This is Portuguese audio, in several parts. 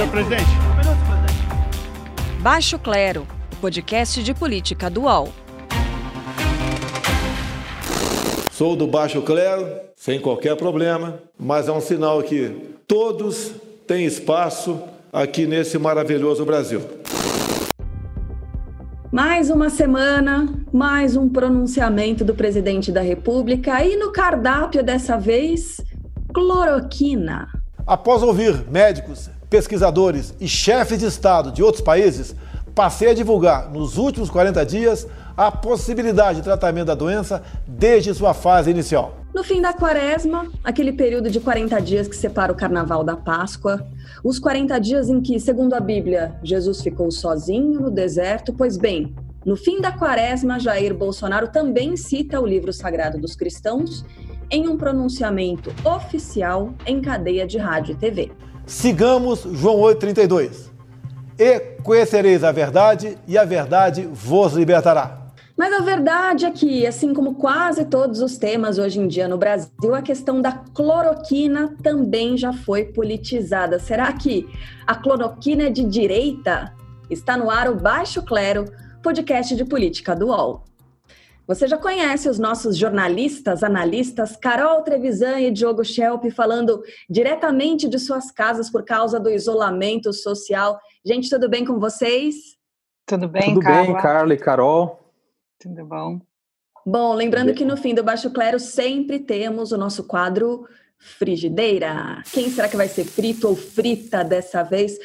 Senhor presidente. Um minuto, presidente. Baixo Clero, podcast de política do UOL. Sou do Baixo Clero, sem qualquer problema, mas é um sinal que todos têm espaço aqui nesse maravilhoso Brasil. Mais uma semana, mais um pronunciamento do presidente da República e no cardápio dessa vez, cloroquina. Após ouvir médicos, pesquisadores e chefes de Estado de outros países, passei a divulgar nos últimos 40 dias a possibilidade de tratamento da doença desde sua fase inicial. No fim da quaresma, aquele período de 40 dias que separa o carnaval da Páscoa, os 40 dias em que, segundo a Bíblia, Jesus ficou sozinho no deserto, pois bem, no fim da quaresma, Jair Bolsonaro também cita o livro sagrado dos cristãos em um pronunciamento oficial em cadeia de rádio e TV. Sigamos João 8,32. E conhecereis a verdade, e a verdade vos libertará. Mas a verdade é que, assim como quase todos os temas hoje em dia no Brasil, a questão da cloroquina também já foi politizada. Será que a cloroquina é de direita? Está no ar o Baixo Clero, podcast de política do UOL. Você já conhece os nossos jornalistas, analistas, Carol Trevisan e Diogo Schelp, falando diretamente de suas casas por causa do isolamento social. Gente, tudo bem com vocês? Tudo bem, Tudo Carla? bem, Carla e Carol. Tudo bom. Bom, lembrando que no fim do Baixo Clero sempre temos o nosso quadro Frigideira. Quem será que vai ser frito ou frita dessa vez?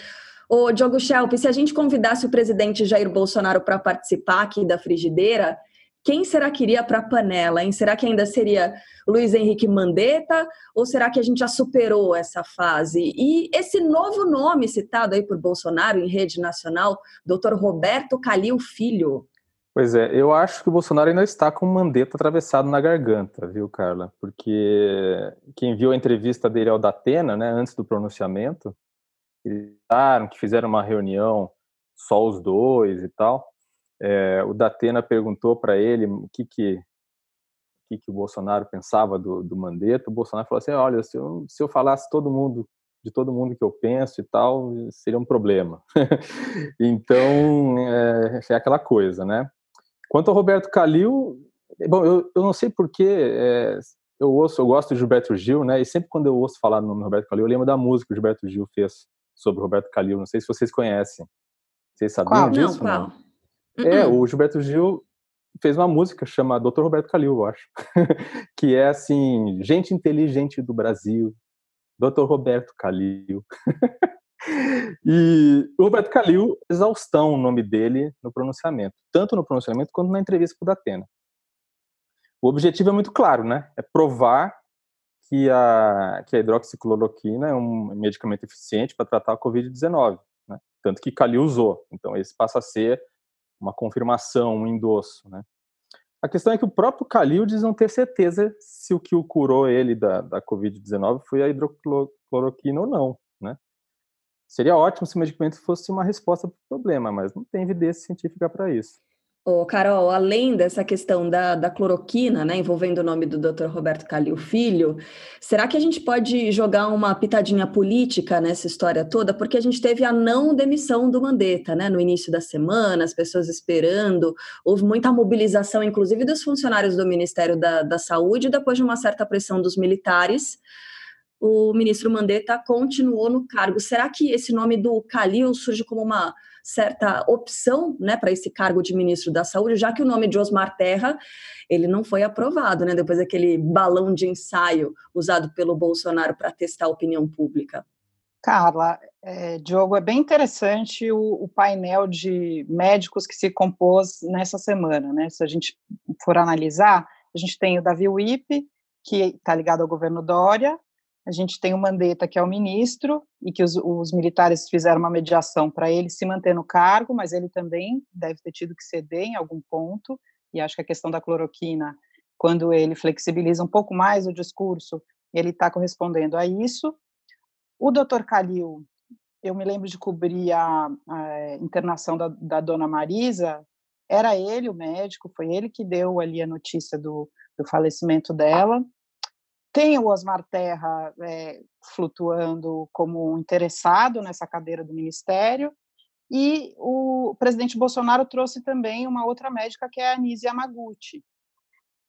Ô, Diogo Schelp, se a gente convidasse o presidente Jair Bolsonaro para participar aqui da Frigideira, quem será que iria para a panela? Hein? Será que ainda seria Luiz Henrique Mandetta? Ou será que a gente já superou essa fase? E esse novo nome citado aí por Bolsonaro em rede nacional, Dr. Roberto Calil Filho. Pois é, eu acho que o Bolsonaro ainda está com o Mandetta atravessado na garganta, viu, Carla? Porque quem viu a entrevista dele ao Datena, né, antes do pronunciamento, eles falaram que fizeram uma reunião só os dois e tal. É, o Datena perguntou para ele o que que, o que que o Bolsonaro pensava do, do Mandetta. O Bolsonaro falou assim: olha, se eu, se eu falasse todo mundo de todo mundo que eu penso e tal, seria um problema. então, é, é, aquela coisa, né? Quanto ao Roberto Calil, bom, eu, eu não sei porque é, eu ouço, eu gosto de Gilberto Gil, né? E sempre quando eu ouço falar no nome Roberto Calil, eu lembro da música que o Gilberto Gil fez sobre Roberto Calil. Não sei se vocês conhecem. Vocês sabiam qual? disso? Não, qual? Não? É, o Gilberto Gil fez uma música chamada Dr. Roberto Calil, eu acho, que é assim, gente inteligente do Brasil, Dr. Roberto Calil. e o Roberto Calil, exaustão o nome dele no pronunciamento, tanto no pronunciamento quanto na entrevista com o Datena. O objetivo é muito claro, né? É provar que a, que a hidroxicloroquina é um medicamento eficiente para tratar a Covid-19, né? tanto que Calil usou. Então, esse passa a ser uma confirmação, um endosso, né? A questão é que o próprio Calil diz não ter certeza se o que o curou ele da, da Covid-19 foi a hidrocloroquina ou não, né? Seria ótimo se o medicamento fosse uma resposta para o problema, mas não tem evidência científica para isso. Ô, Carol, além dessa questão da, da cloroquina, né, envolvendo o nome do Dr. Roberto Calil Filho, será que a gente pode jogar uma pitadinha política nessa história toda? Porque a gente teve a não demissão do Mandetta, né, no início da semana, as pessoas esperando, houve muita mobilização, inclusive dos funcionários do Ministério da, da Saúde, depois de uma certa pressão dos militares, o ministro Mandetta continuou no cargo. Será que esse nome do Calil surge como uma certa opção né, para esse cargo de ministro da Saúde, já que o nome de Osmar Terra ele não foi aprovado, né, depois daquele balão de ensaio usado pelo Bolsonaro para testar a opinião pública. Carla, é, Diogo, é bem interessante o, o, painel de médicos que se compôs nessa semana, né? Se a gente for analisar, a gente tem o Davi Wipe, que está ligado ao governo Dória, a gente tem o Mandetta, que é o ministro, e que os, os militares fizeram uma mediação para ele se manter no cargo, mas ele também deve ter tido que ceder em algum ponto, e acho que a questão da cloroquina, quando ele flexibiliza um pouco mais o discurso, ele está correspondendo a isso. O doutor Calil, eu me lembro de cobrir a, a internação da, da, dona Marisa, era ele o médico, foi ele que deu ali a notícia do, do falecimento dela, tem o Osmar Terra é, flutuando como interessado nessa cadeira do ministério, e o presidente Bolsonaro trouxe também uma outra médica, que é a Anise Yamaguchi,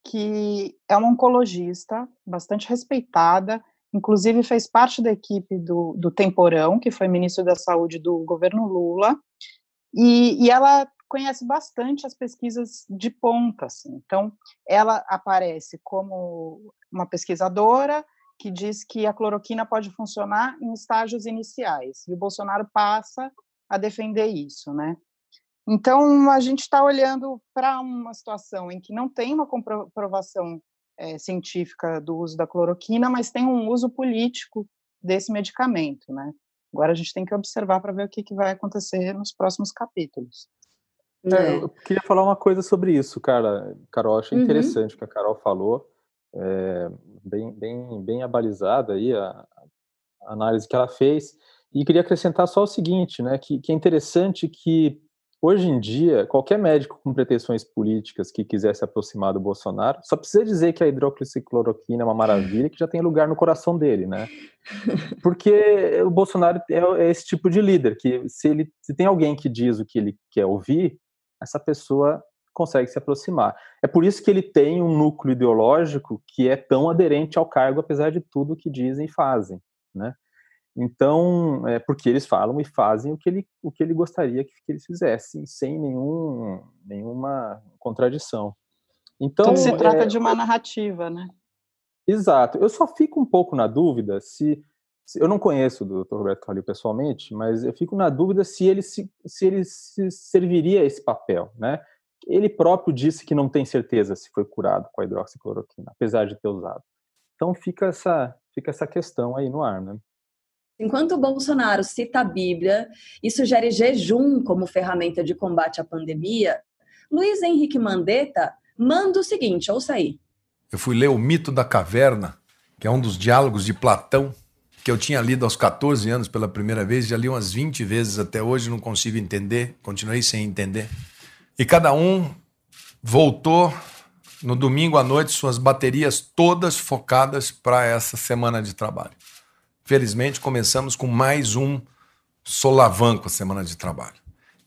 que é uma oncologista bastante respeitada, inclusive fez parte da equipe do, do Temporão, que foi ministro da Saúde do governo Lula, e, e ela conhece bastante as pesquisas de ponta. Assim. Então, ela aparece como uma pesquisadora que diz que a cloroquina pode funcionar em estágios iniciais, e o Bolsonaro passa a defender isso, né? Então, a gente está olhando para uma situação em que não tem uma comprovação é, científica do uso da cloroquina, mas tem um uso político desse medicamento, né? Agora a gente tem que observar para ver o que, que vai acontecer nos próximos capítulos. É, eu queria falar uma coisa sobre isso, cara. Carol, achei uhum. interessante o que a Carol falou, é, bem, bem, bem abalizada aí a, a, análise que ela fez. E queria acrescentar só o seguinte, né, que, que é interessante que Hoje em dia, qualquer médico com pretensões políticas que quiser se aproximar do Bolsonaro, só precisa dizer que a hidroxicloroquina é uma maravilha, que já tem lugar no coração dele, né? Porque o Bolsonaro é, é esse tipo de líder, que se, ele, se tem alguém que diz o que ele quer ouvir, essa pessoa consegue se aproximar. É por isso que ele tem um núcleo ideológico que é tão aderente ao cargo, apesar de tudo que dizem e fazem, né? Então, é porque eles falam e fazem o que ele, o que ele gostaria que, que eles fizessem, sem nenhum, nenhuma contradição. Então, então se trata é, de uma narrativa, né? Exato. Eu só fico um pouco na dúvida se, se eu não conheço o Dr. Roberto Calil pessoalmente, mas eu fico na dúvida se ele se, se ele se serviria esse papel, né? Ele próprio disse que não tem certeza se foi curado com a hidroxicloroquina, apesar de ter usado. Então fica essa fica essa questão aí no ar, né? Enquanto o Bolsonaro cita a Bíblia e sugere jejum como ferramenta de combate à pandemia, Luiz Henrique Mandetta manda o seguinte: ouça aí. Eu fui ler O Mito da Caverna, que é um dos diálogos de Platão, que eu tinha lido aos 14 anos pela primeira vez, já li umas 20 vezes até hoje, não consigo entender, continuei sem entender. E cada um voltou no domingo à noite, suas baterias todas focadas para essa semana de trabalho. Felizmente, começamos com mais um solavanco a semana de trabalho.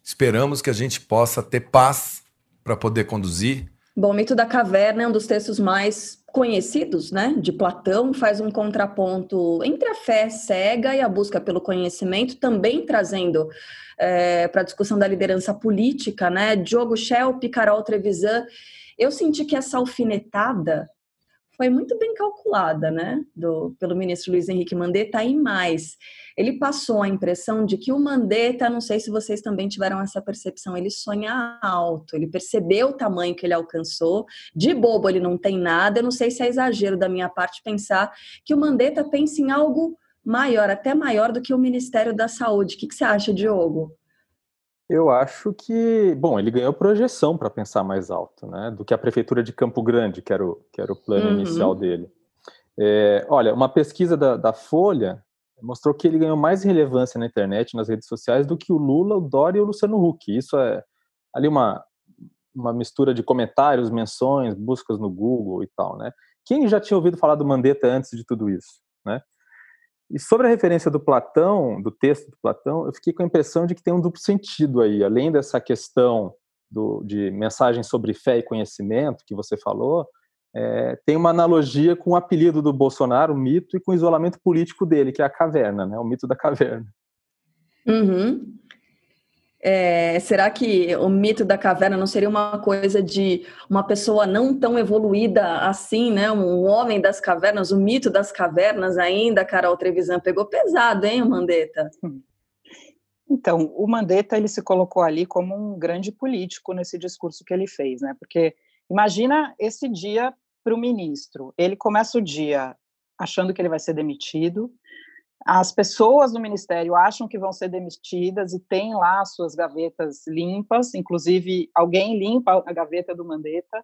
Esperamos que a gente possa ter paz para poder conduzir. Bom, o Mito da Caverna é um dos textos mais conhecidos, né, de Platão, faz um contraponto entre a fé cega e a busca pelo conhecimento, também trazendo é, para a discussão da liderança política, né, Diogo Schelp, Carol Trevisan. Eu senti que essa alfinetada foi muito bem calculada, né, do, pelo ministro Luiz Henrique Mandetta e mais. Ele passou a impressão de que o Mandetta, não sei se vocês também tiveram essa percepção, ele sonha alto, ele percebeu o tamanho que ele alcançou, de bobo ele não tem nada, eu não sei se é exagero da minha parte pensar que o Mandetta pensa em algo maior, até maior do que o Ministério da Saúde. O que, que você acha, Diogo? Eu acho que, bom, ele ganhou projeção para pensar mais alto, né, do que a prefeitura de Campo Grande, que era o, que era o plano uhum. inicial dele. É, olha, uma pesquisa da, da, Folha mostrou que ele ganhou mais relevância na internet, nas redes sociais, do que o Lula, o Dória e o Luciano Huck. Isso é ali uma, uma mistura de comentários, menções, buscas no Google e tal, né? Quem já tinha ouvido falar do Mandetta antes de tudo isso, né? E sobre a referência do Platão, do texto do Platão, eu fiquei com a impressão de que tem um duplo sentido aí, além dessa questão do, de mensagem sobre fé e conhecimento que você falou, é, tem uma analogia com o apelido do Bolsonaro, o mito, e com o isolamento político dele, que é a caverna, né? O mito da caverna. Uhum. É, será que o mito da caverna não seria uma coisa de uma pessoa não tão evoluída assim, né? Um homem das cavernas, o mito das cavernas ainda, Carol Trevisan pegou pesado, hein, Mandetta? Então, o Mandetta ele se colocou ali como um grande político nesse discurso que ele fez, né? Porque imagina esse dia para o ministro. Ele começa o dia achando que ele vai ser demitido, as pessoas do ministério acham que vão ser demitidas e têm lá suas gavetas limpas, inclusive alguém limpa a gaveta do Mandetta.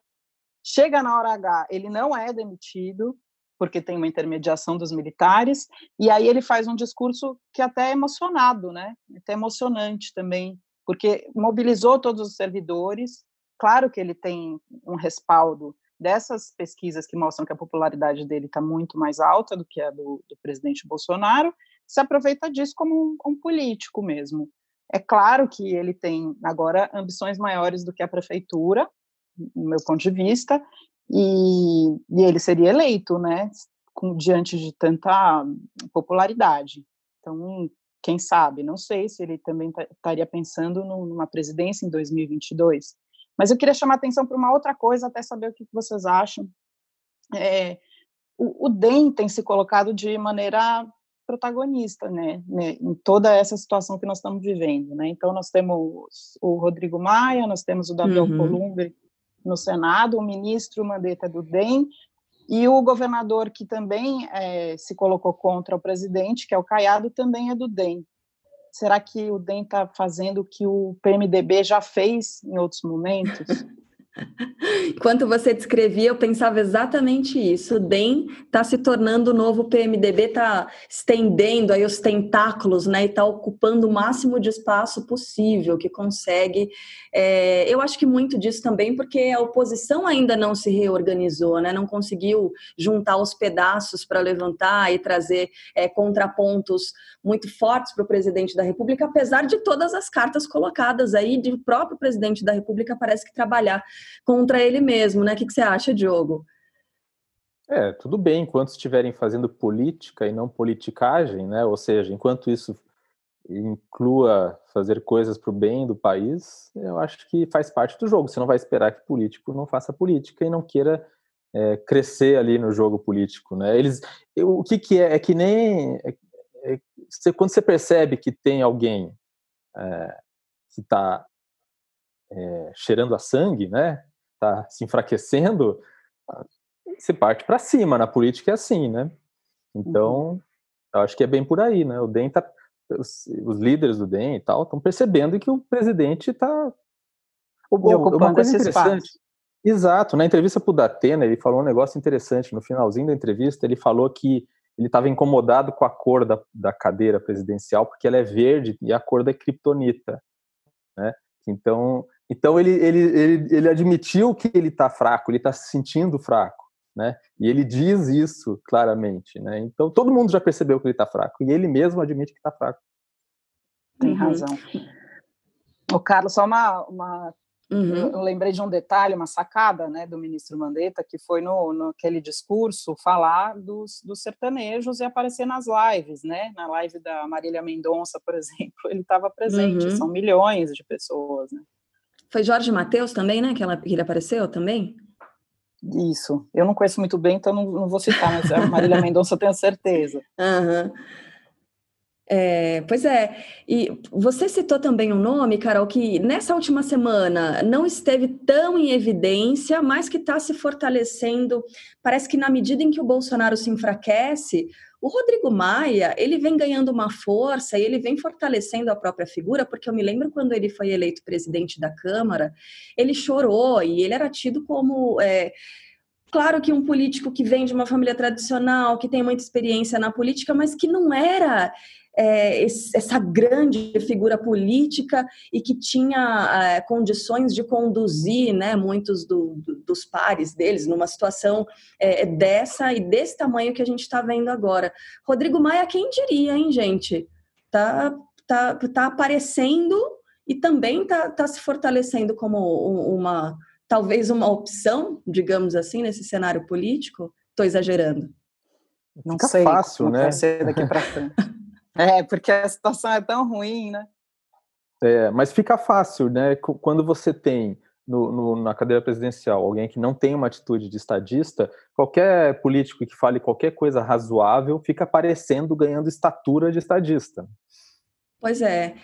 Chega na hora H, ele não é demitido, porque tem uma intermediação dos militares, e aí ele faz um discurso que até é emocionado, né? Até emocionante também, porque mobilizou todos os servidores. Claro que ele tem um respaldo dessas pesquisas que mostram que a popularidade dele está muito mais alta do que a do, do presidente Bolsonaro, se aproveita disso como um, um, político mesmo. É claro que ele tem agora ambições maiores do que a prefeitura, no meu ponto de vista, e, e ele seria eleito, né, com, diante de tanta popularidade. Então, quem sabe? Não sei se ele também estaria pensando numa presidência em 2022. Mas eu queria chamar atenção para uma outra coisa, até saber o que vocês acham. É, o, o DEM tem se colocado de maneira protagonista, né, né, em toda essa situação que nós estamos vivendo, né, então nós temos o Rodrigo Maia, nós temos o Davi uhum. Alcolumbre no Senado, o ministro Mandetta do DEM, e o governador que também é, se colocou contra o presidente, que é o Caiado, também é do DEM. Será que o DEM está fazendo o que o PMDB já fez em outros momentos? Enquanto você descrevia, eu pensava exatamente isso. O DEM está se tornando o novo PMDB, está estendendo aí os tentáculos, né? E está ocupando o máximo de espaço possível que consegue. É, eu acho que muito disso também porque a oposição ainda não se reorganizou, né? Não conseguiu juntar os pedaços para levantar e trazer é, contrapontos muito fortes para o presidente da República, apesar de todas as cartas colocadas aí, de o próprio presidente da República parece que trabalhar contra ele mesmo, né? O que, que você acha, Diogo? É, tudo bem, enquanto estiverem fazendo política e não politicagem, né? Ou seja, enquanto isso inclua fazer coisas para o bem do país, eu acho que faz parte do jogo. Você não vai esperar que político não faça política e não queira é, crescer ali no jogo político, né? Eles, eu, o que, que é? É que nem é, é, você, quando você percebe que tem alguém é, que está é, cheirando a sangue, né? Tá se enfraquecendo, você parte para cima. Na política é assim, né? Então, uhum. eu acho que é bem por aí, né? O DEM tá, os, os líderes do DEM e tal estão percebendo que o presidente está ocupando uma coisa interessante. Espaço. Exato. Na entrevista para o Datena, ele falou um negócio interessante. No finalzinho da entrevista, ele falou que ele estava incomodado com a cor da, da cadeira presidencial, porque ela é verde e a cor da criptonita. Né? Então, então ele, ele, ele, ele admitiu que ele está fraco, ele está se sentindo fraco, né? E ele diz isso claramente, né? Então todo mundo já percebeu que ele está fraco e ele mesmo admite que está fraco. Tem uhum. razão. O Carlos, só uma, uma Uhum. Eu, lembrei de um detalhe, uma sacada né, do ministro Mandetta, que foi no, no aquele discurso falar dos, dos sertanejos e aparecer nas lives, né? Na live da Marília Mendonça, por exemplo, ele estava presente, uhum. são milhões de pessoas, né? Foi Jorge Matheus também, né? Que, ela, que ele apareceu também? Isso. Eu não conheço muito bem, então não, não vou citar, mas a Marília Mendonça eu tenho certeza. Uhum. É, pois é, e você citou também um nome, Carol, que nessa última semana não esteve tão em evidência, mas que está se fortalecendo. Parece que na medida em que o Bolsonaro se enfraquece, o Rodrigo Maia ele vem ganhando uma força e ele vem fortalecendo a própria figura, porque eu me lembro quando ele foi eleito presidente da Câmara, ele chorou e ele era tido como é, Claro que um político que vem de uma família tradicional, que tem muita experiência na política, mas que não era é, essa grande figura política e que tinha é, condições de conduzir né, muitos do, do, dos pares deles numa situação é, dessa e desse tamanho que a gente está vendo agora. Rodrigo Maia, quem diria, hein, gente? Tá, tá, tá aparecendo e também tá, tá se fortalecendo como uma talvez uma opção, digamos assim, nesse cenário político? Estou exagerando. Não Fica sei fácil, né? Vai ser daqui para frente. É, porque a situação é tão ruim, né? É, mas fica fácil, né? Quando você tem no, no, na cadeira presidencial alguém que não tem uma atitude de estadista, qualquer político que fale qualquer coisa razoável fica parecendo ganhando estatura de estadista. Pois é.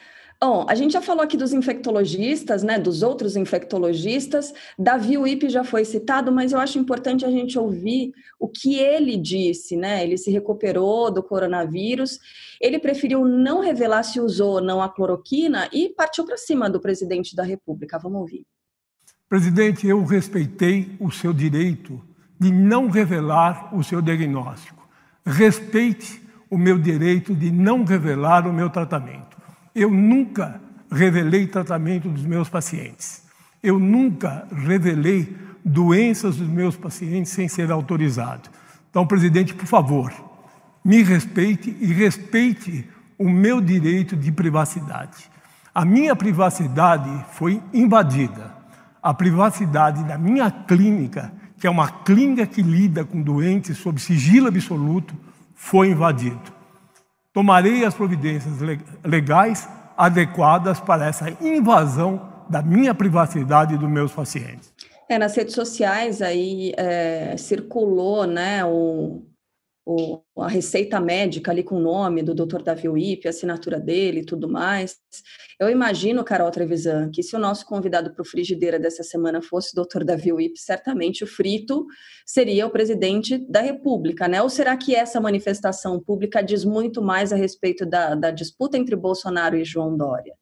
Bom, a gente já falou aqui dos infectologistas, né, dos outros infectologistas. Davi Wip já foi citado, mas eu acho importante a gente ouvir o que ele disse, né? Ele se recuperou do coronavírus. Ele preferiu não revelar se usou ou não a cloroquina e partiu para cima do presidente da República. Vamos ouvir. Presidente, eu respeitei o seu direito de não revelar o seu diagnóstico. Respeite o meu direito de não revelar o meu tratamento. Eu nunca revelei tratamento dos meus pacientes. Eu nunca revelei doenças dos meus pacientes sem ser autorizado. Então, presidente, por favor, me respeite e respeite o meu direito de privacidade. A minha privacidade foi invadida. A privacidade da minha clínica, que é uma clínica que lida com doentes sob sigilo absoluto, foi invadido. Tomarei as providências legais adequadas para essa invasão da minha privacidade e dos meus pacientes. É, nas redes sociais aí é, circulou né, o, o, a receita médica ali com o nome do Dr. Davi Wip, a assinatura dele e tudo mais. Eu imagino, Carol Trevisan, que se o nosso convidado para o Frigideira dessa semana fosse o Dr. Davi Wip, certamente o frito seria o presidente da República, né? Ou será que essa manifestação pública diz muito mais a respeito da, da disputa entre Bolsonaro e João Dória?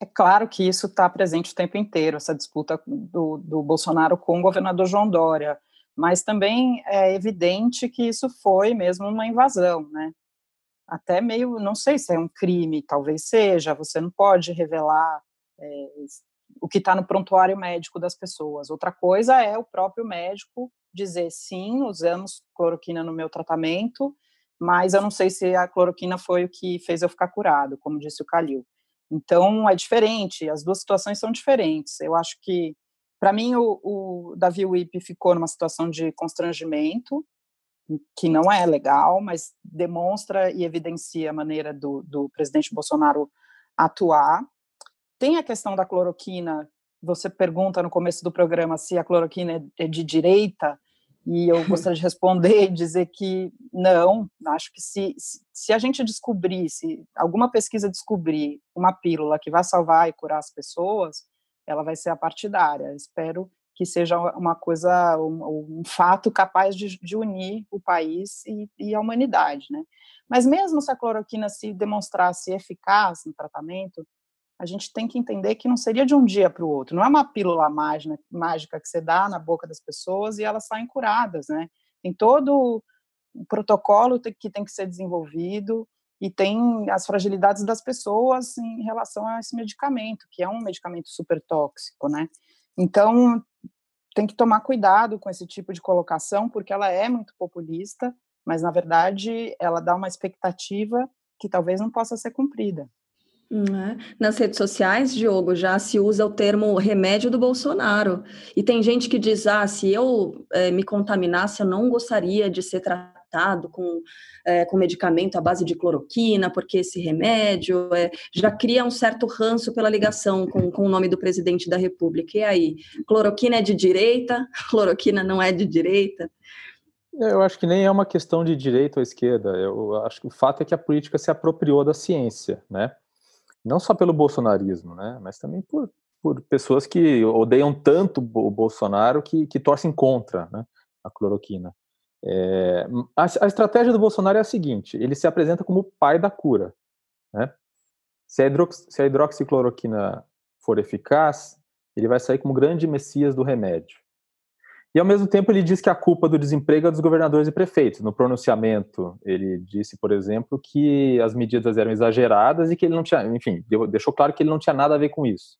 É claro que isso está presente o tempo inteiro, essa disputa do, do Bolsonaro com o governador João Dória mas também é evidente que isso foi mesmo uma invasão, né? Até meio, não sei se é um crime, talvez seja, você não pode revelar é, o que está no prontuário médico das pessoas. Outra coisa é o próprio médico dizer sim, usamos cloroquina no meu tratamento, mas eu não sei se a cloroquina foi o que fez eu ficar curado, como disse o Calil. Então é diferente, as duas situações são diferentes. Eu acho que para mim, o, o Davi Wip ficou numa situação de constrangimento, que não é legal, mas demonstra e evidencia a maneira do, do presidente Bolsonaro atuar. Tem a questão da cloroquina. Você pergunta no começo do programa se a cloroquina é, é de direita, e eu gostaria de responder e dizer que não. Acho que se, se a gente descobrir, se alguma pesquisa descobrir uma pílula que vai salvar e curar as pessoas, ela vai ser partidária. Espero que seja uma coisa, um, um fato capaz de, de, unir o país e, e, a humanidade, né? Mas mesmo se a cloroquina se demonstrasse eficaz no tratamento, a gente tem que entender que não seria de um dia para o outro. Não é uma pílula mágica, mágica que você dá na boca das pessoas e elas saem curadas, né? Tem todo o protocolo que tem que ser desenvolvido, e tem as fragilidades das pessoas em relação a esse medicamento, que é um medicamento super tóxico, né? Então, tem que tomar cuidado com esse tipo de colocação, porque ela é muito populista, mas na verdade ela dá uma expectativa que talvez não possa ser cumprida. É. Nas redes sociais, Diogo, já se usa o termo remédio do Bolsonaro. E tem gente que diz: ah, se eu é, me contaminasse, eu não gostaria de ser tratado tratado com, é, com medicamento à base de cloroquina, porque esse remédio é, já cria um certo ranço pela ligação com, com o nome do presidente da República. E aí, cloroquina é de direita? Cloroquina não é de direita? É, eu acho que nem é uma questão de direita ou esquerda. Eu acho que o fato é que a política se apropriou da ciência, né? Não só pelo bolsonarismo, né? Mas também por, por pessoas que odeiam tanto o Bolsonaro que, que torcem contra né, a cloroquina. É, a, a, estratégia do Bolsonaro é a seguinte: ele se apresenta como o pai da cura. Né? Se, a hidrox, se a hidroxicloroquina for eficaz, ele vai sair como grande messias do remédio. E ao mesmo tempo ele diz que a culpa do desemprego é dos governadores e prefeitos. No pronunciamento, ele disse, por exemplo, que as medidas eram exageradas e que ele não tinha, enfim, deixou claro que ele não tinha nada a ver com isso.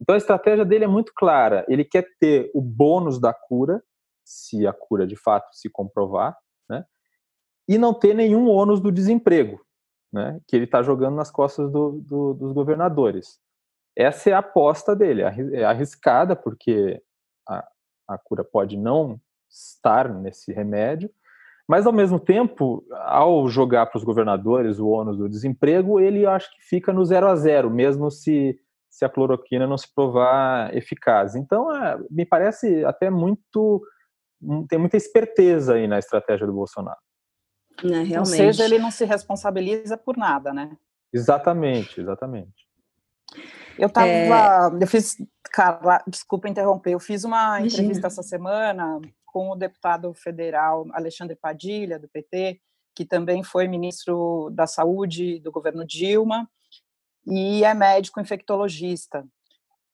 Então a estratégia dele é muito clara. Ele quer ter o bônus da cura se a cura de fato se comprovar, né? E não ter nenhum ônus do desemprego, né? Que ele está jogando nas costas do, do, dos governadores. Essa é a aposta dele, é arriscada porque a, a cura pode não estar nesse remédio, mas ao mesmo tempo, ao jogar para os governadores o ônus do desemprego, ele acho que fica no zero a zero, mesmo se se a cloroquina não se provar eficaz. Então, é, me parece até muito tem muita esperteza aí na estratégia do Bolsonaro. É, realmente. Ou seja, ele não se responsabiliza por nada, né? Exatamente, exatamente. Eu estava, é... eu fiz, Carla, desculpa interromper, eu fiz uma Imagina. entrevista essa semana com o deputado federal Alexandre Padilha, do PT, que também foi ministro da Saúde do governo Dilma, e é médico infectologista.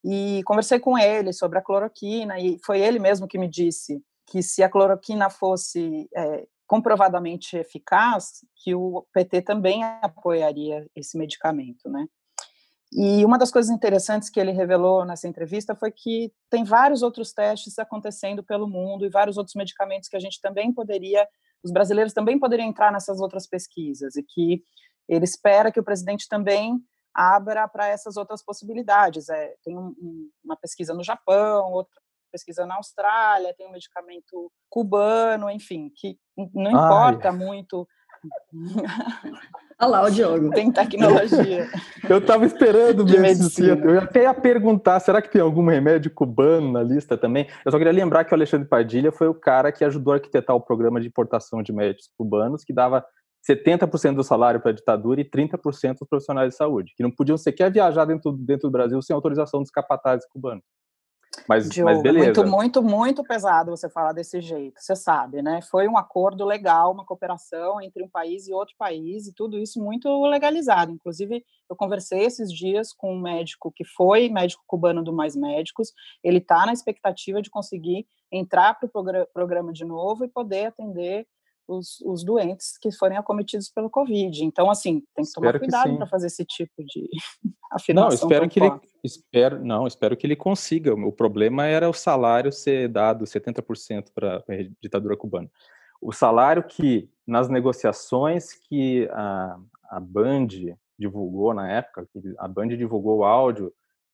E conversei com ele sobre a cloroquina, e foi ele mesmo que me disse que se a cloroquina fosse é, comprovadamente eficaz, que o PT também apoiaria esse medicamento, né? E uma das coisas interessantes que ele revelou nessa entrevista foi que tem vários outros testes acontecendo pelo mundo e vários outros medicamentos que a gente também poderia, os brasileiros também poderiam entrar nessas outras pesquisas e que ele espera que o presidente também abra para essas outras possibilidades. É, tem um, uma pesquisa no Japão, outra pesquisa na Austrália, tem um medicamento cubano, enfim, que não importa Ai. muito Olha lá o Diogo. Tem tecnologia. Eu estava esperando medicina. Eu até ia perguntar, será que tem algum remédio cubano na lista também? Eu só queria lembrar que o Alexandre Padilha foi o cara que ajudou a arquitetar o programa de importação de médicos cubanos, que dava 70% do salário para a ditadura e 30% os profissionais de saúde, que não podiam sequer viajar dentro, dentro do Brasil sem autorização dos capatazes cubanos. Mas, Diogo, mas beleza. Muito, muito, muito pesado você falar desse jeito. Você sabe, né? Foi um acordo legal, uma cooperação entre um país e outro país, e tudo isso muito legalizado. Inclusive, eu conversei esses dias com um médico que foi médico cubano do Mais Médicos. Ele está na expectativa de conseguir entrar para o programa de novo e poder atender os, os, doentes que forem acometidos pelo Covid. Então, assim, tem que tomar espero cuidado para fazer esse tipo de afirmação. Não, espero que ele espero, não, espero que ele consiga. O problema era o salário ser dado 70% para a ditadura cubana. O salário que nas negociações que a, a Band divulgou na época, a Band divulgou o áudio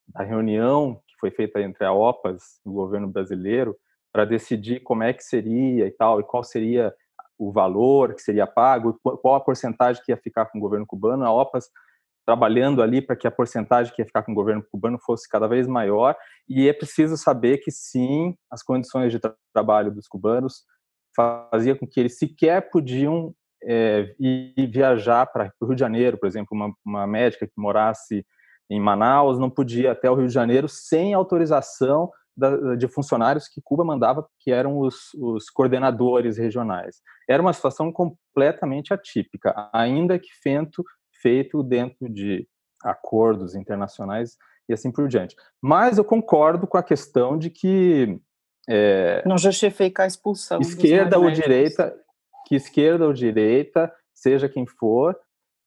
da reunião que foi feita entre a OPAS e o governo brasileiro para decidir como é que seria e tal, e qual seria o valor que seria pago, qual a porcentagem que ia ficar com o governo cubano, a OPAS trabalhando ali para que a porcentagem que ia ficar com o governo cubano fosse cada vez maior, e é preciso saber que sim, as condições de tra trabalho dos cubanos fazia com que eles sequer podiam é, ir viajar para o Rio de Janeiro, por exemplo, uma, uma médica que morasse em Manaus não podia até o Rio de Janeiro sem autorização da, de funcionários que Cuba mandava, que eram os, os coordenadores regionais. Era uma situação completamente atípica, ainda que feito, feito dentro de acordos internacionais e assim por diante. Mas eu concordo com a questão de que é, não justifica a expulsão. Esquerda ou direita, que esquerda ou direita, seja quem for,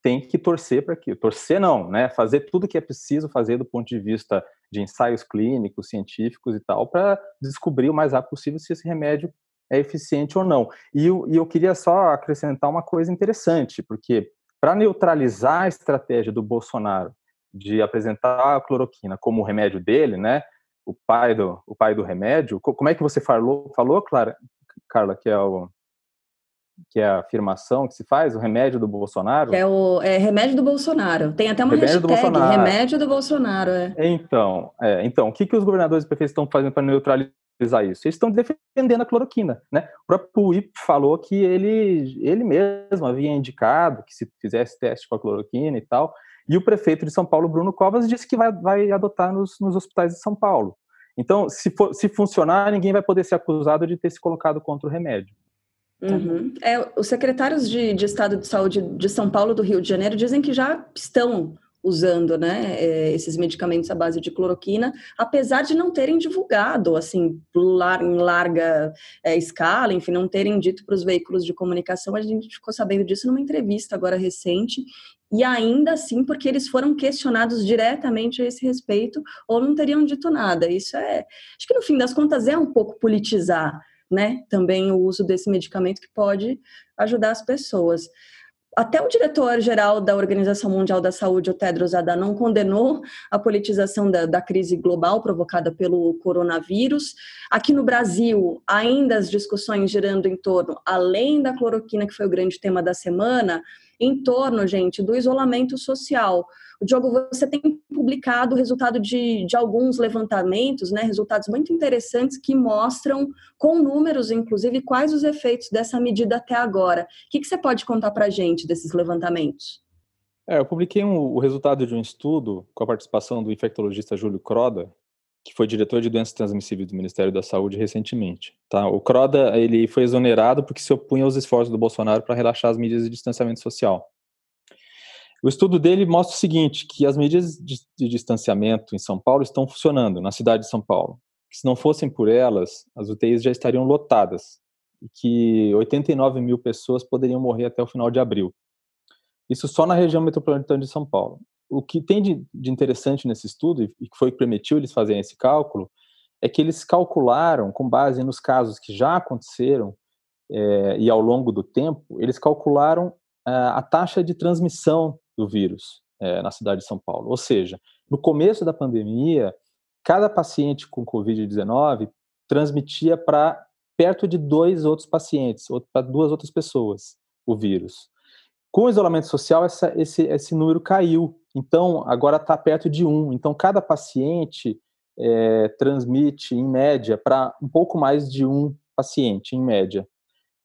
tem que torcer para que torcer não, né? Fazer tudo o que é preciso fazer do ponto de vista de ensaios clínicos, científicos e tal, para descobrir o mais rápido possível se esse remédio é eficiente ou não. E eu, e eu queria só acrescentar uma coisa interessante, porque para neutralizar a estratégia do Bolsonaro de apresentar a cloroquina como o remédio dele, né? O pai do, o pai do remédio. Como é que você falou, falou, Clara, Carla, que é o que é a afirmação que se faz, o remédio do Bolsonaro. É o é remédio do Bolsonaro. Tem até uma remédio hashtag, do remédio do Bolsonaro. É. Então, é, então, o que, que os governadores e prefeitos estão fazendo para neutralizar isso? Eles estão defendendo a cloroquina. Né? O próprio Puip falou que ele, ele mesmo havia indicado que se fizesse teste com a cloroquina e tal, e o prefeito de São Paulo, Bruno Covas, disse que vai, vai adotar nos, nos hospitais de São Paulo. Então, se, for, se funcionar, ninguém vai poder ser acusado de ter se colocado contra o remédio. Uhum. É, os secretários de, de, Estado de Saúde de São Paulo do Rio de Janeiro dizem que já estão usando né, é, esses medicamentos à base de cloroquina, apesar de não terem divulgado assim em larga é, escala, enfim, não terem dito para os veículos de comunicação. A gente ficou sabendo disso numa entrevista agora recente, e ainda assim porque eles foram questionados diretamente a esse respeito ou não teriam dito nada. Isso é, acho que no fim das contas é um pouco politizar né, também o uso desse medicamento que pode ajudar as pessoas. Até o diretor-geral da Organização Mundial da Saúde, o Tedros Adhanom, condenou a politização da, da, crise global provocada pelo coronavírus. Aqui no Brasil, ainda as discussões girando em torno, além da cloroquina, que foi o grande tema da semana, em torno, gente, do isolamento social. O Diogo, você tem publicado o resultado de, de alguns levantamentos, né, resultados muito interessantes que mostram, com números, inclusive, quais os efeitos dessa medida até agora. O que, que você pode contar para a gente desses levantamentos? É, eu publiquei um, o resultado de um estudo com a participação do infectologista Júlio Croda, que foi diretor de doenças transmissíveis do Ministério da Saúde recentemente. Tá? O Croda ele foi exonerado porque se opunha aos esforços do Bolsonaro para relaxar as medidas de distanciamento social. O estudo dele mostra o seguinte, que as medidas de, de distanciamento em São Paulo estão funcionando, na cidade de São Paulo. Que se não fossem por elas, as UTIs já estariam lotadas e que 89 mil pessoas poderiam morrer até o final de abril. Isso só na região metropolitana de São Paulo. O que tem de, de interessante nesse estudo, e que foi que permitiu eles fazerem esse cálculo, é que eles calcularam, com base nos casos que já aconteceram é, e ao longo do tempo, eles calcularam a, a taxa de transmissão do vírus é, na cidade de São Paulo. Ou seja, no começo da pandemia, cada paciente com Covid-19 transmitia para perto de dois outros pacientes, para duas outras pessoas, o vírus. Com o isolamento social, essa, esse, esse número caiu. Então, agora está perto de um. Então, cada paciente é, transmite, em média, para um pouco mais de um paciente, em média.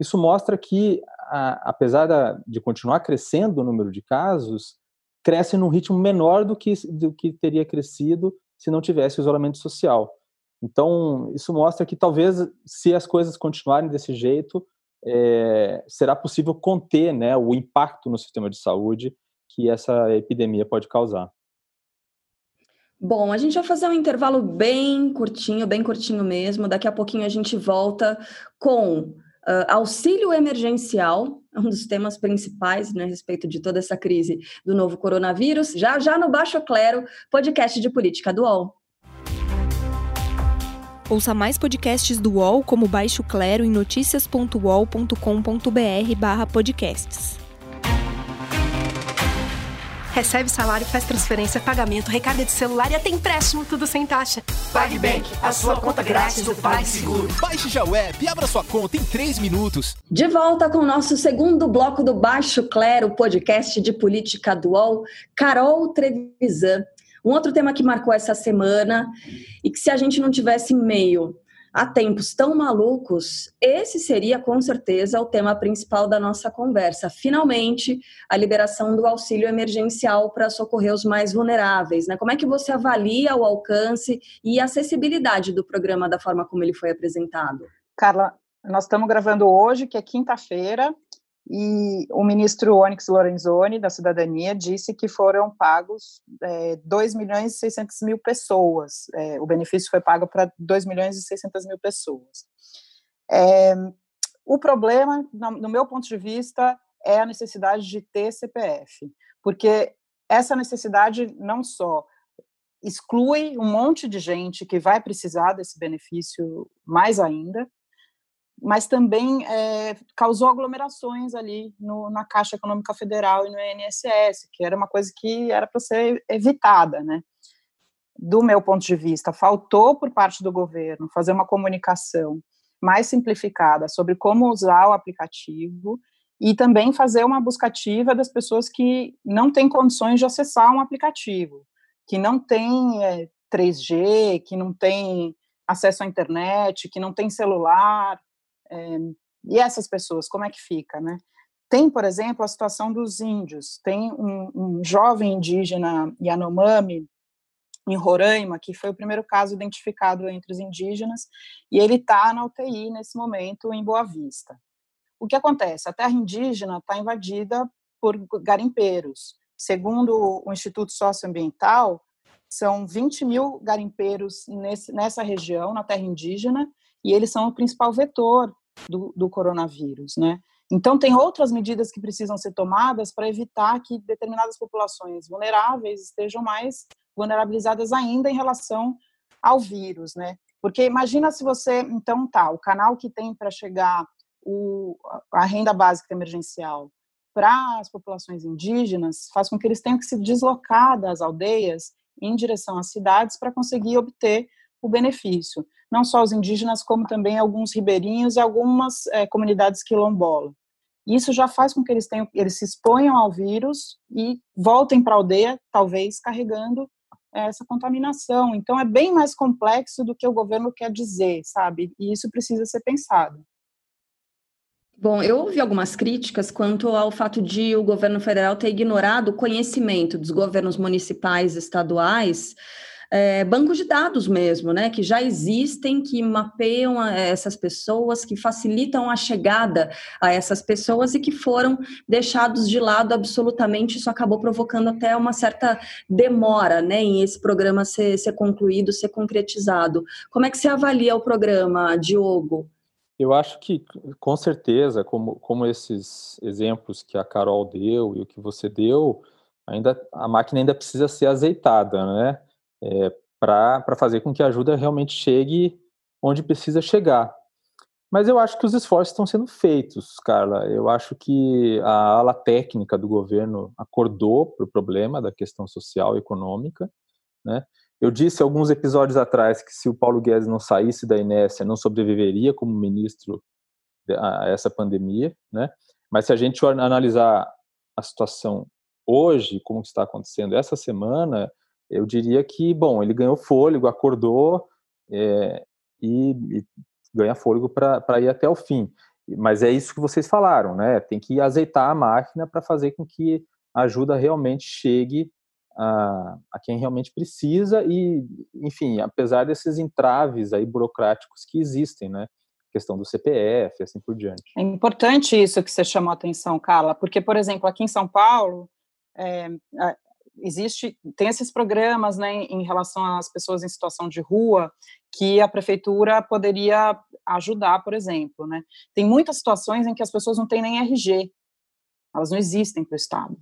Isso mostra que, a, apesar da, de continuar crescendo o número de casos, cresce num ritmo menor do que, do que teria crescido se não tivesse isolamento social. Então, isso mostra que talvez, se as coisas continuarem desse jeito, é, será possível conter né, o impacto no sistema de saúde que essa epidemia pode causar. Bom, a gente vai fazer um intervalo bem curtinho, bem curtinho mesmo. Daqui a pouquinho a gente volta com uh, auxílio emergencial, um dos temas principais né, a respeito de toda essa crise do novo coronavírus, já já no Baixo Clero, podcast de política do UOL. Ouça mais podcasts do UOL como Baixo Clero em noticias.uol.com.br barra podcasts. Recebe salário, faz transferência, pagamento, recarga de celular e até empréstimo, tudo sem taxa. PagBank, a sua conta grátis do PagSeguro. Baixe já o app e abra sua conta em 3 minutos. De volta com o nosso segundo bloco do Baixo Clero, podcast de política do UOL, Carol Trevisan um outro tema que marcou essa semana e que se a gente não tivesse meio a tempos tão malucos, esse seria com certeza o tema principal da nossa conversa. Finalmente, a liberação do auxílio emergencial para socorrer os mais vulneráveis. Né? Como é que você avalia o alcance e a acessibilidade do programa da forma como ele foi apresentado? Carla, nós estamos gravando hoje, que é quinta-feira, e o ministro Onyx Lorenzoni, da Cidadania, disse que foram pagos é, 2 milhões e 600 mil pessoas. É, o benefício foi pago para 2 milhões e 600 mil pessoas. É, o problema, no meu ponto de vista, é a necessidade de ter CPF, porque essa necessidade não só exclui um monte de gente que vai precisar desse benefício mais ainda, mas também é, causou aglomerações ali no, na Caixa Econômica Federal e no INSS, que era uma coisa que era para ser evitada, né? Do meu ponto de vista, faltou por parte do governo fazer uma comunicação mais simplificada sobre como usar o aplicativo e também fazer uma buscativa das pessoas que não têm condições de acessar um aplicativo, que não têm é, 3G, que não têm acesso à internet, que não tem celular, é, e essas pessoas, como é que fica, né? Tem, por exemplo, a situação dos índios. Tem um, um jovem indígena Yanomami, em Roraima, que foi o primeiro caso identificado entre os indígenas, e ele está na UTI nesse momento em Boa Vista. O que acontece? A terra indígena está invadida por garimpeiros. Segundo o Instituto Socioambiental, são 20 mil garimpeiros nesse, nessa região, na terra indígena, e eles são o principal vetor do, do coronavírus, né? Então, tem outras medidas que precisam ser tomadas para evitar que determinadas populações vulneráveis estejam mais vulnerabilizadas ainda em relação ao vírus, né? Porque imagina se você, então, tá, o canal que tem para chegar o, a renda básica emergencial para as populações indígenas faz com que eles tenham que se deslocar das aldeias em direção às cidades para conseguir obter o benefício não só os indígenas, como também alguns ribeirinhos e algumas é, comunidades quilombolas. Isso já faz com que eles, tenham, eles se exponham ao vírus e voltem para a aldeia, talvez carregando é, essa contaminação. Então, é bem mais complexo do que o governo quer dizer, sabe? E isso precisa ser pensado. Bom, eu ouvi algumas críticas quanto ao fato de o governo federal ter ignorado o conhecimento dos governos municipais e estaduais é, bancos de dados mesmo, né, que já existem, que mapeiam essas pessoas, que facilitam a chegada a essas pessoas e que foram deixados de lado absolutamente. Isso acabou provocando até uma certa demora, né, em esse programa ser, ser concluído, ser concretizado. Como é que você avalia o programa, Diogo? Eu acho que, com certeza, como, como esses exemplos que a Carol deu e o que você deu, ainda a máquina ainda precisa ser azeitada, né? É, para fazer com que a ajuda realmente chegue onde precisa chegar. Mas eu acho que os esforços estão sendo feitos, Carla. Eu acho que a ala técnica do governo acordou para o problema da questão social e econômica. Né? Eu disse alguns episódios atrás que se o Paulo Guedes não saísse da Inésia, não sobreviveria como ministro a essa pandemia. Né? Mas se a gente analisar a situação hoje, como está acontecendo essa semana, eu diria que, bom, ele ganhou fôlego, acordou é, e, e ganha fôlego para ir até o fim. Mas é isso que vocês falaram, né? Tem que azeitar a máquina para fazer com que a ajuda realmente chegue a, a, quem realmente precisa e, enfim, apesar desses entraves aí burocráticos que existem, né? questão do CPF, assim por diante. É importante isso que você chamou a atenção, Carla, porque, por exemplo, aqui em São Paulo, é, existe, tem esses programas, né, em relação às pessoas em situação de rua, que a prefeitura poderia ajudar, por exemplo, né. Tem muitas situações em que as pessoas não têm nem RG, elas não existem para o Estado.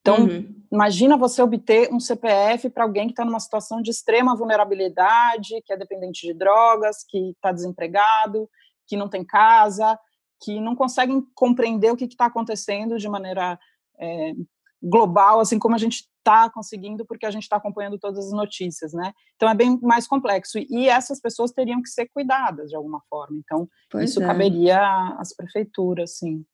Então, uhum. imagina você obter um CPF para alguém que está numa situação de extrema vulnerabilidade, que é dependente de drogas, que está desempregado, que não tem casa, que não conseguem compreender o que está acontecendo de maneira é, global, assim como a gente está conseguindo, porque a gente está acompanhando todas as notícias, né? Então é bem mais complexo. E essas pessoas teriam que ser cuidadas de alguma forma. Então, pois isso é. caberia às prefeituras, sim.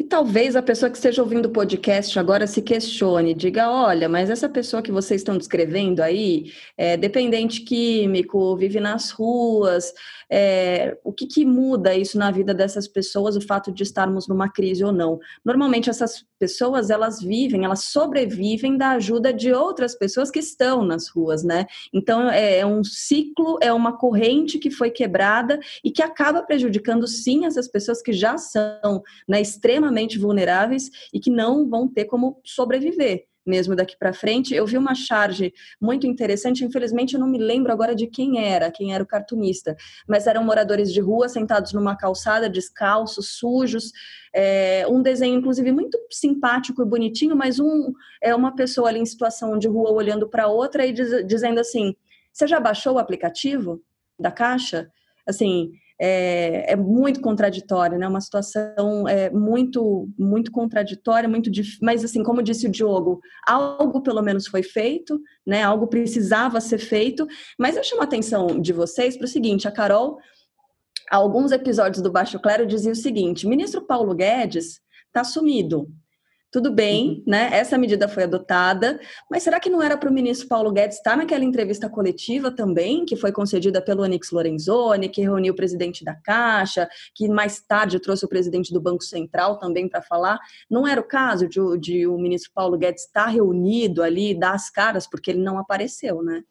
E talvez a pessoa que esteja ouvindo o podcast agora se questione, diga: olha, mas essa pessoa que vocês estão descrevendo aí é dependente químico, vive nas ruas. É, o que, que muda isso na vida dessas pessoas, o fato de estarmos numa crise ou não? Normalmente essas pessoas elas vivem, elas sobrevivem da ajuda de outras pessoas que estão nas ruas, né? Então é, é um ciclo, é uma corrente que foi quebrada e que acaba prejudicando sim essas pessoas que já são na extrema extremamente vulneráveis e que não vão ter como sobreviver mesmo daqui para frente. Eu vi uma charge muito interessante, infelizmente eu não me lembro agora de quem era, quem era o cartunista, mas eram moradores de rua sentados numa calçada, descalços, sujos. É, um desenho, inclusive, muito simpático e bonitinho, mas um é uma pessoa ali em situação de rua olhando para outra e diz, dizendo assim: Você já baixou o aplicativo da Caixa? Assim, é, é, muito contraditório, né? Uma situação é, muito, muito contraditória, muito. Mas assim, como disse o Diogo, algo pelo menos foi feito, né? Algo precisava ser feito. Mas eu chamo a atenção de vocês para o seguinte: a Carol, alguns episódios do Baixo Clero dizia o seguinte: ministro Paulo Guedes está sumido. Tudo bem, uhum. né? Essa medida foi adotada, mas será que não era para o ministro Paulo Guedes estar naquela entrevista coletiva também, que foi concedida pelo Onyx Lorenzoni, que reuniu o presidente da Caixa, que mais tarde trouxe o presidente do Banco Central também para falar? Não era o caso de, de, o ministro Paulo Guedes estar reunido ali, dar as caras, porque ele não apareceu, né?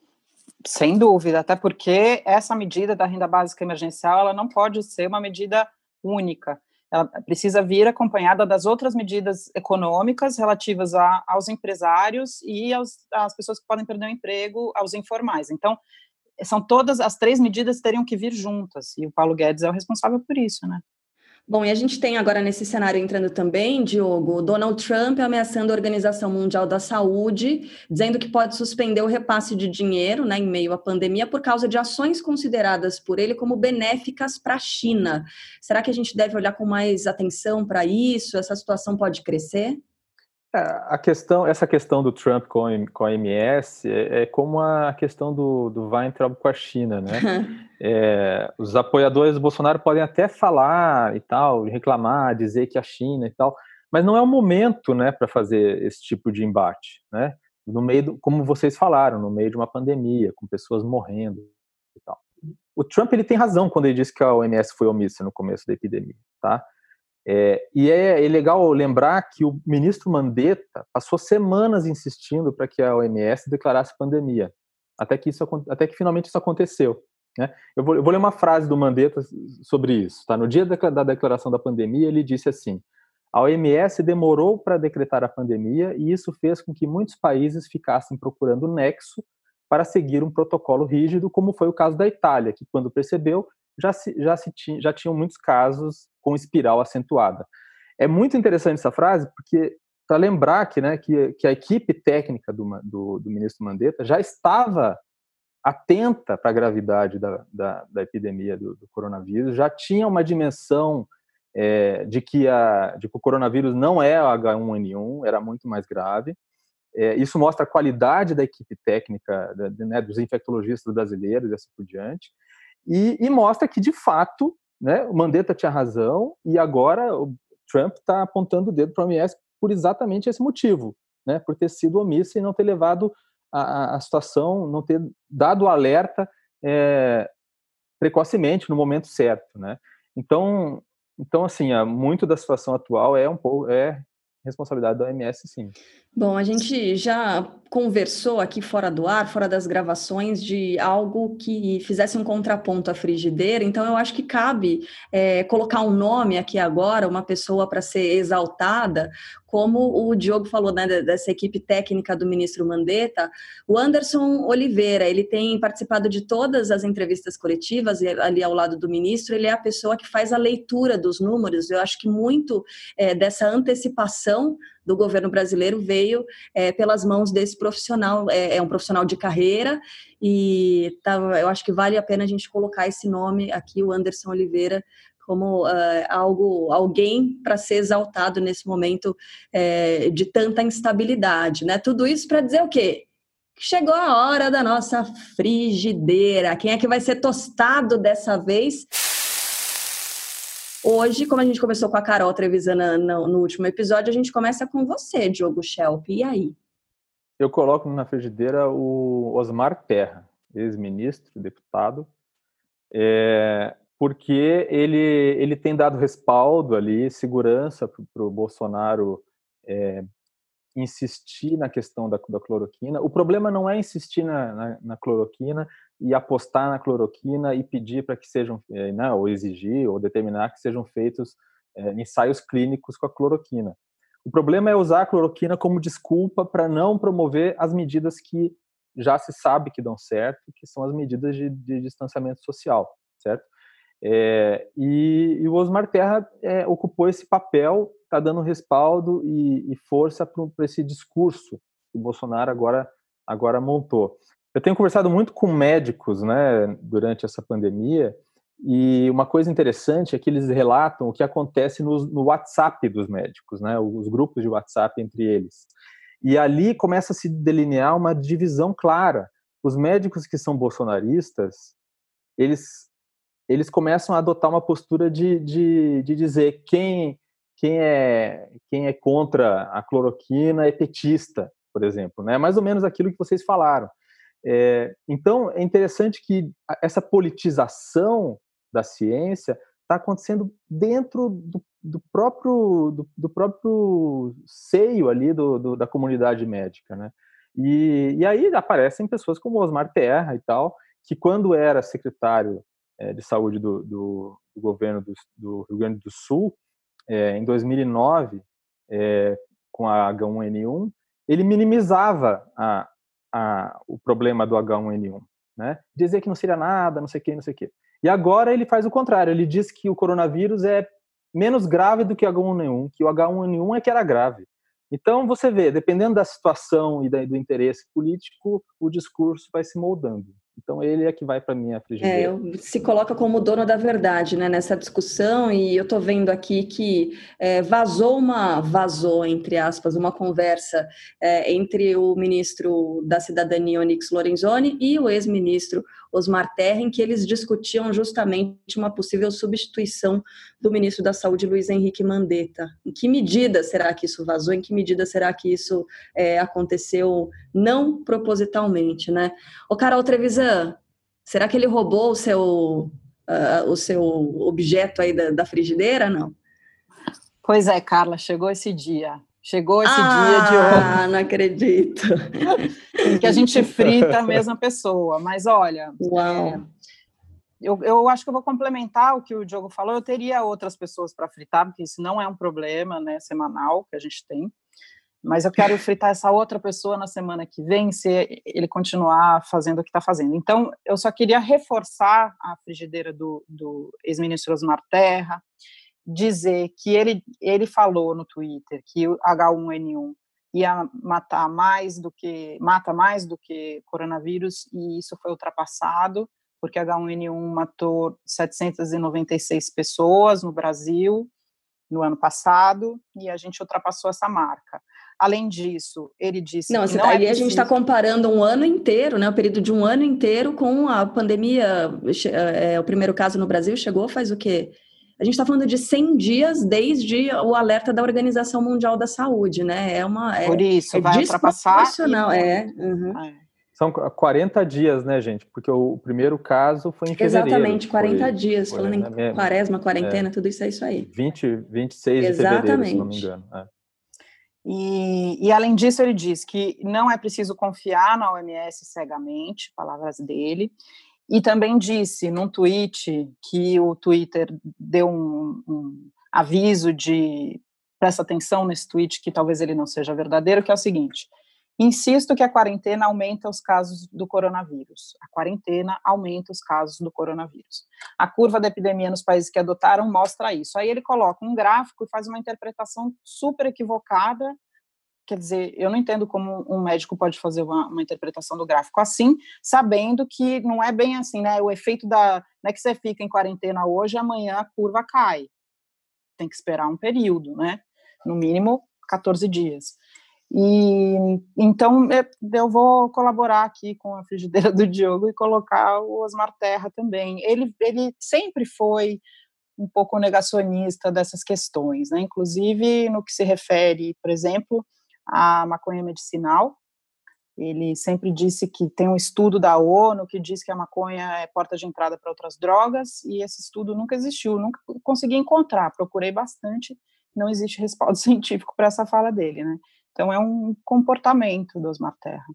Sem dúvida, até porque essa medida da renda básica emergencial ela não pode ser uma medida única ela precisa vir acompanhada das outras medidas econômicas relativas a, aos empresários e aos, às pessoas que podem perder o emprego, aos informais. Então, são todas as três medidas teriam que vir juntas, e o Paulo Guedes é o responsável por isso, né? Bom, e a gente tem agora nesse cenário entrando também, Diogo, Donald Trump ameaçando a Organização Mundial da Saúde, dizendo que pode suspender o repasse de dinheiro né, em meio à pandemia por causa de ações consideradas por ele como benéficas para a China. Será que a gente deve olhar com mais atenção para isso? Essa situação pode crescer? É, a questão, essa questão do Trump com, com a MS é, é, como a questão do, do Weintraub com a China, né? é, os apoiadores do Bolsonaro podem até falar e tal, reclamar, dizer que a China e tal, mas não é o momento, né, para fazer esse tipo de embate, né? No meio, do, como vocês falaram, no meio de uma pandemia, com pessoas morrendo e tal. O Trump ele tem razão quando ele disse que a OMS foi omissa no começo da epidemia, tá? É, e é, é, legal lembrar que o ministro Mandetta passou semanas insistindo para que a OMS declarasse pandemia, até que, isso, até que finalmente isso aconteceu. Né? Eu, vou, eu vou ler uma frase do Mandetta sobre isso. Tá? No dia da, da declaração da pandemia, ele disse assim: a OMS demorou para decretar a pandemia e isso fez com que muitos países ficassem procurando nexo para seguir um protocolo rígido, como foi o caso da Itália, que, quando percebeu, já, se, já, se tinha, já tinham muitos casos com espiral acentuada. É muito interessante essa frase, porque para lembrar que, né, que, que a equipe técnica do, do, do ministro Mandetta já estava atenta para a gravidade da, da, da epidemia do, do, coronavírus, já tinha uma dimensão é, de, que a, de que o coronavírus não é H1N1, era muito mais grave. É, isso mostra a qualidade da equipe técnica né, dos infectologistas brasileiros e assim por diante, e, e mostra que, de fato, né, o Mandetta tinha razão e agora o Trump está apontando o dedo para o OMS por exatamente esse motivo, né, por ter sido omisso e não ter levado a, a situação, não ter dado o alerta é, precocemente, no momento certo, né? Então, então assim, muito da situação atual é um pouco é responsabilidade da OMS, sim. Bom, a gente já conversou aqui fora do ar, fora das gravações, de algo que fizesse um contraponto à frigideira, então eu acho que cabe é, colocar um nome aqui agora, uma pessoa para ser exaltada, como o Diogo falou, né, dessa equipe técnica do ministro Mandetta, o Anderson Oliveira, ele tem participado de todas as entrevistas coletivas ali ao lado do ministro, ele é a pessoa que faz a leitura dos números, eu acho que muito é, dessa antecipação do governo brasileiro veio é, pelas mãos desse profissional, é, é, um profissional de carreira, e tá, eu acho que vale a pena a gente colocar esse nome aqui, o Anderson Oliveira, como uh, algo, alguém para ser exaltado nesse momento é, de tanta instabilidade, né? Tudo isso para dizer o quê? Chegou a hora da nossa frigideira. Quem é que vai ser tostado dessa vez? Hoje, como a gente começou com a Carol Trevisan no, no, último episódio, a gente começa com você, Diogo Schelp. E aí? Eu coloco na frigideira o Osmar Terra, ex-ministro, deputado, é, porque ele, ele tem dado respaldo ali, segurança para o Bolsonaro é, insistir na questão da, da, cloroquina. O problema não é insistir na, na, na cloroquina, e apostar na cloroquina e pedir para que sejam, eh, né, ou exigir, ou determinar que sejam feitos é, ensaios clínicos com a cloroquina. O problema é usar a cloroquina como desculpa para não promover as medidas que já se sabe que dão certo, que são as medidas de, de distanciamento social, certo? É, e, e, o Osmar Terra é, ocupou esse papel, está dando respaldo e, e força para esse discurso que o Bolsonaro agora, agora montou. Eu tenho conversado muito com médicos, né, durante essa pandemia, e uma coisa interessante é que eles relatam o que acontece no, no WhatsApp dos médicos, né, os grupos de WhatsApp entre eles. E ali começa a se delinear uma divisão clara. Os médicos que são bolsonaristas, eles, eles começam a adotar uma postura de, de, de dizer quem, quem, é, quem é contra a cloroquina é petista, por exemplo. Né? Mais ou menos aquilo que vocês falaram. É, então, é interessante que essa politização da ciência está acontecendo dentro do, do próprio, do, do, próprio seio ali do, do, da comunidade médica, né? E, e aí aparecem pessoas como Osmar Terra e tal, que quando era secretário é, de saúde do, do, do governo do, do, Rio Grande do Sul, é, em 2009, é, com a H1N1, ele minimizava a, a, o problema do H1N1, né? Dizer que não seria nada, não sei o que, não sei o que. E agora ele faz o contrário, ele diz que o coronavírus é menos grave do que o H1N1, que o H1N1 é que era grave. Então você vê, dependendo da situação e do interesse político, o discurso vai se moldando. Então ele é que vai para minha frigideira. É, se coloca como dono da verdade, né, nessa discussão. E eu estou vendo aqui que é, vazou uma, vazou entre aspas, uma conversa é, entre o ministro da Cidadania Onyx Lorenzoni e o ex-ministro Osmar Terra, em que eles discutiam justamente uma possível substituição do ministro da Saúde Luiz Henrique Mandetta. Em que medida será que isso vazou? Em que medida será que isso é, aconteceu não propositalmente, né? O Carol Trevisan, será que ele roubou o seu, uh, o seu objeto aí da, da frigideira, não? Pois é, Carla, chegou esse dia. Chegou esse ah, dia de hoje. Ah, não acredito. em que a gente frita a mesma pessoa. Mas olha, é, eu, eu acho que eu vou complementar o que o Diogo falou. Eu teria outras pessoas para fritar, porque isso não é um problema né, semanal que a gente tem mas eu quero fritar essa outra pessoa na semana que vem se ele continuar fazendo o que está fazendo. Então, eu só queria reforçar a frigideira do, do ex-ministro Osmar Terra, dizer que ele, ele falou no Twitter que o H1N1 ia matar mais do que mata mais do que coronavírus e isso foi ultrapassado porque H1N1 matou 796 pessoas no Brasil no ano passado e a gente ultrapassou essa marca. Além disso, ele disse não, que não tá, é aí preciso... a gente está comparando um ano inteiro, né, o período de um ano inteiro com a pandemia. É, o primeiro caso no Brasil chegou faz o quê? A gente está falando de 100 dias desde o alerta da Organização Mundial da Saúde, né? É uma é, por isso é vai ultrapassar. E... É, uhum. é. São 40 dias, né, gente? Porque o primeiro caso foi em fevereiro. Exatamente, 40 foi, dias, foi, falando em né, quaresma, quarentena, é, tudo isso é isso aí. 20, 26 Exatamente. de fevereiro, se não me engano. É. E, e, além disso, ele diz que não é preciso confiar na OMS cegamente, palavras dele, e também disse num tweet que o Twitter deu um, um aviso de presta atenção nesse tweet, que talvez ele não seja verdadeiro, que é o seguinte: Insisto que a quarentena aumenta os casos do coronavírus. A quarentena aumenta os casos do coronavírus. A curva da epidemia nos países que adotaram mostra isso. Aí ele coloca um gráfico e faz uma interpretação super equivocada. Quer dizer, eu não entendo como um médico pode fazer uma, uma interpretação do gráfico assim, sabendo que não é bem assim, né? O efeito da. Não é que você fica em quarentena hoje, amanhã a curva cai. Tem que esperar um período, né? No mínimo 14 dias. E então é, eu vou colaborar aqui com a frigideira do Diogo e colocar o Osmar Terra também. Ele, ele sempre foi um pouco negacionista dessas questões, né? Inclusive no que se refere, por exemplo, à maconha medicinal. Ele sempre disse que tem um estudo da ONU que diz que a maconha é porta de entrada para outras drogas, e esse estudo nunca existiu, nunca consegui encontrar, procurei bastante, não existe respaldo científico para essa fala dele, né? Então, é um comportamento do Osmar Terra.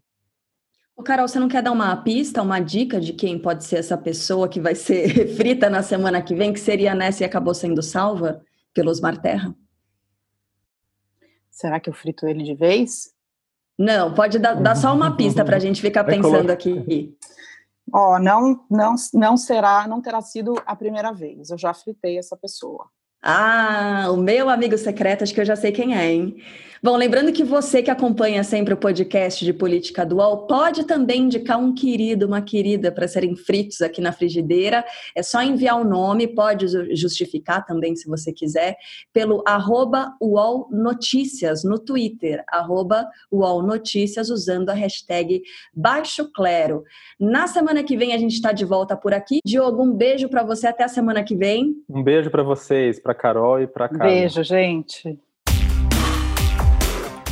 Carol, você não quer dar uma pista, uma dica de quem pode ser essa pessoa que vai ser frita na semana que vem, que seria nessa e acabou sendo salva pelo Osmar Terra? Será que eu frito ele de vez? Não, pode dar, dar só uma pista para a gente ficar pensando aqui. Ó, oh, não, não, não será, não terá sido a primeira vez. Eu já fritei essa pessoa. Ah, o meu amigo secreto, acho que eu já sei quem é, hein? Bom, lembrando que você que acompanha sempre o podcast de Política Dual pode também indicar um querido, uma querida para serem fritos aqui na frigideira. É só enviar o nome, pode justificar também se você quiser, pelo arroba UOL Notícias no Twitter, arroba UOL Notícias, usando a hashtag Baixo Clero. Na semana que vem a gente está de volta por aqui. Diogo, um beijo para você até a semana que vem. Um beijo para vocês, para Carol e para Carol. Beijo, gente.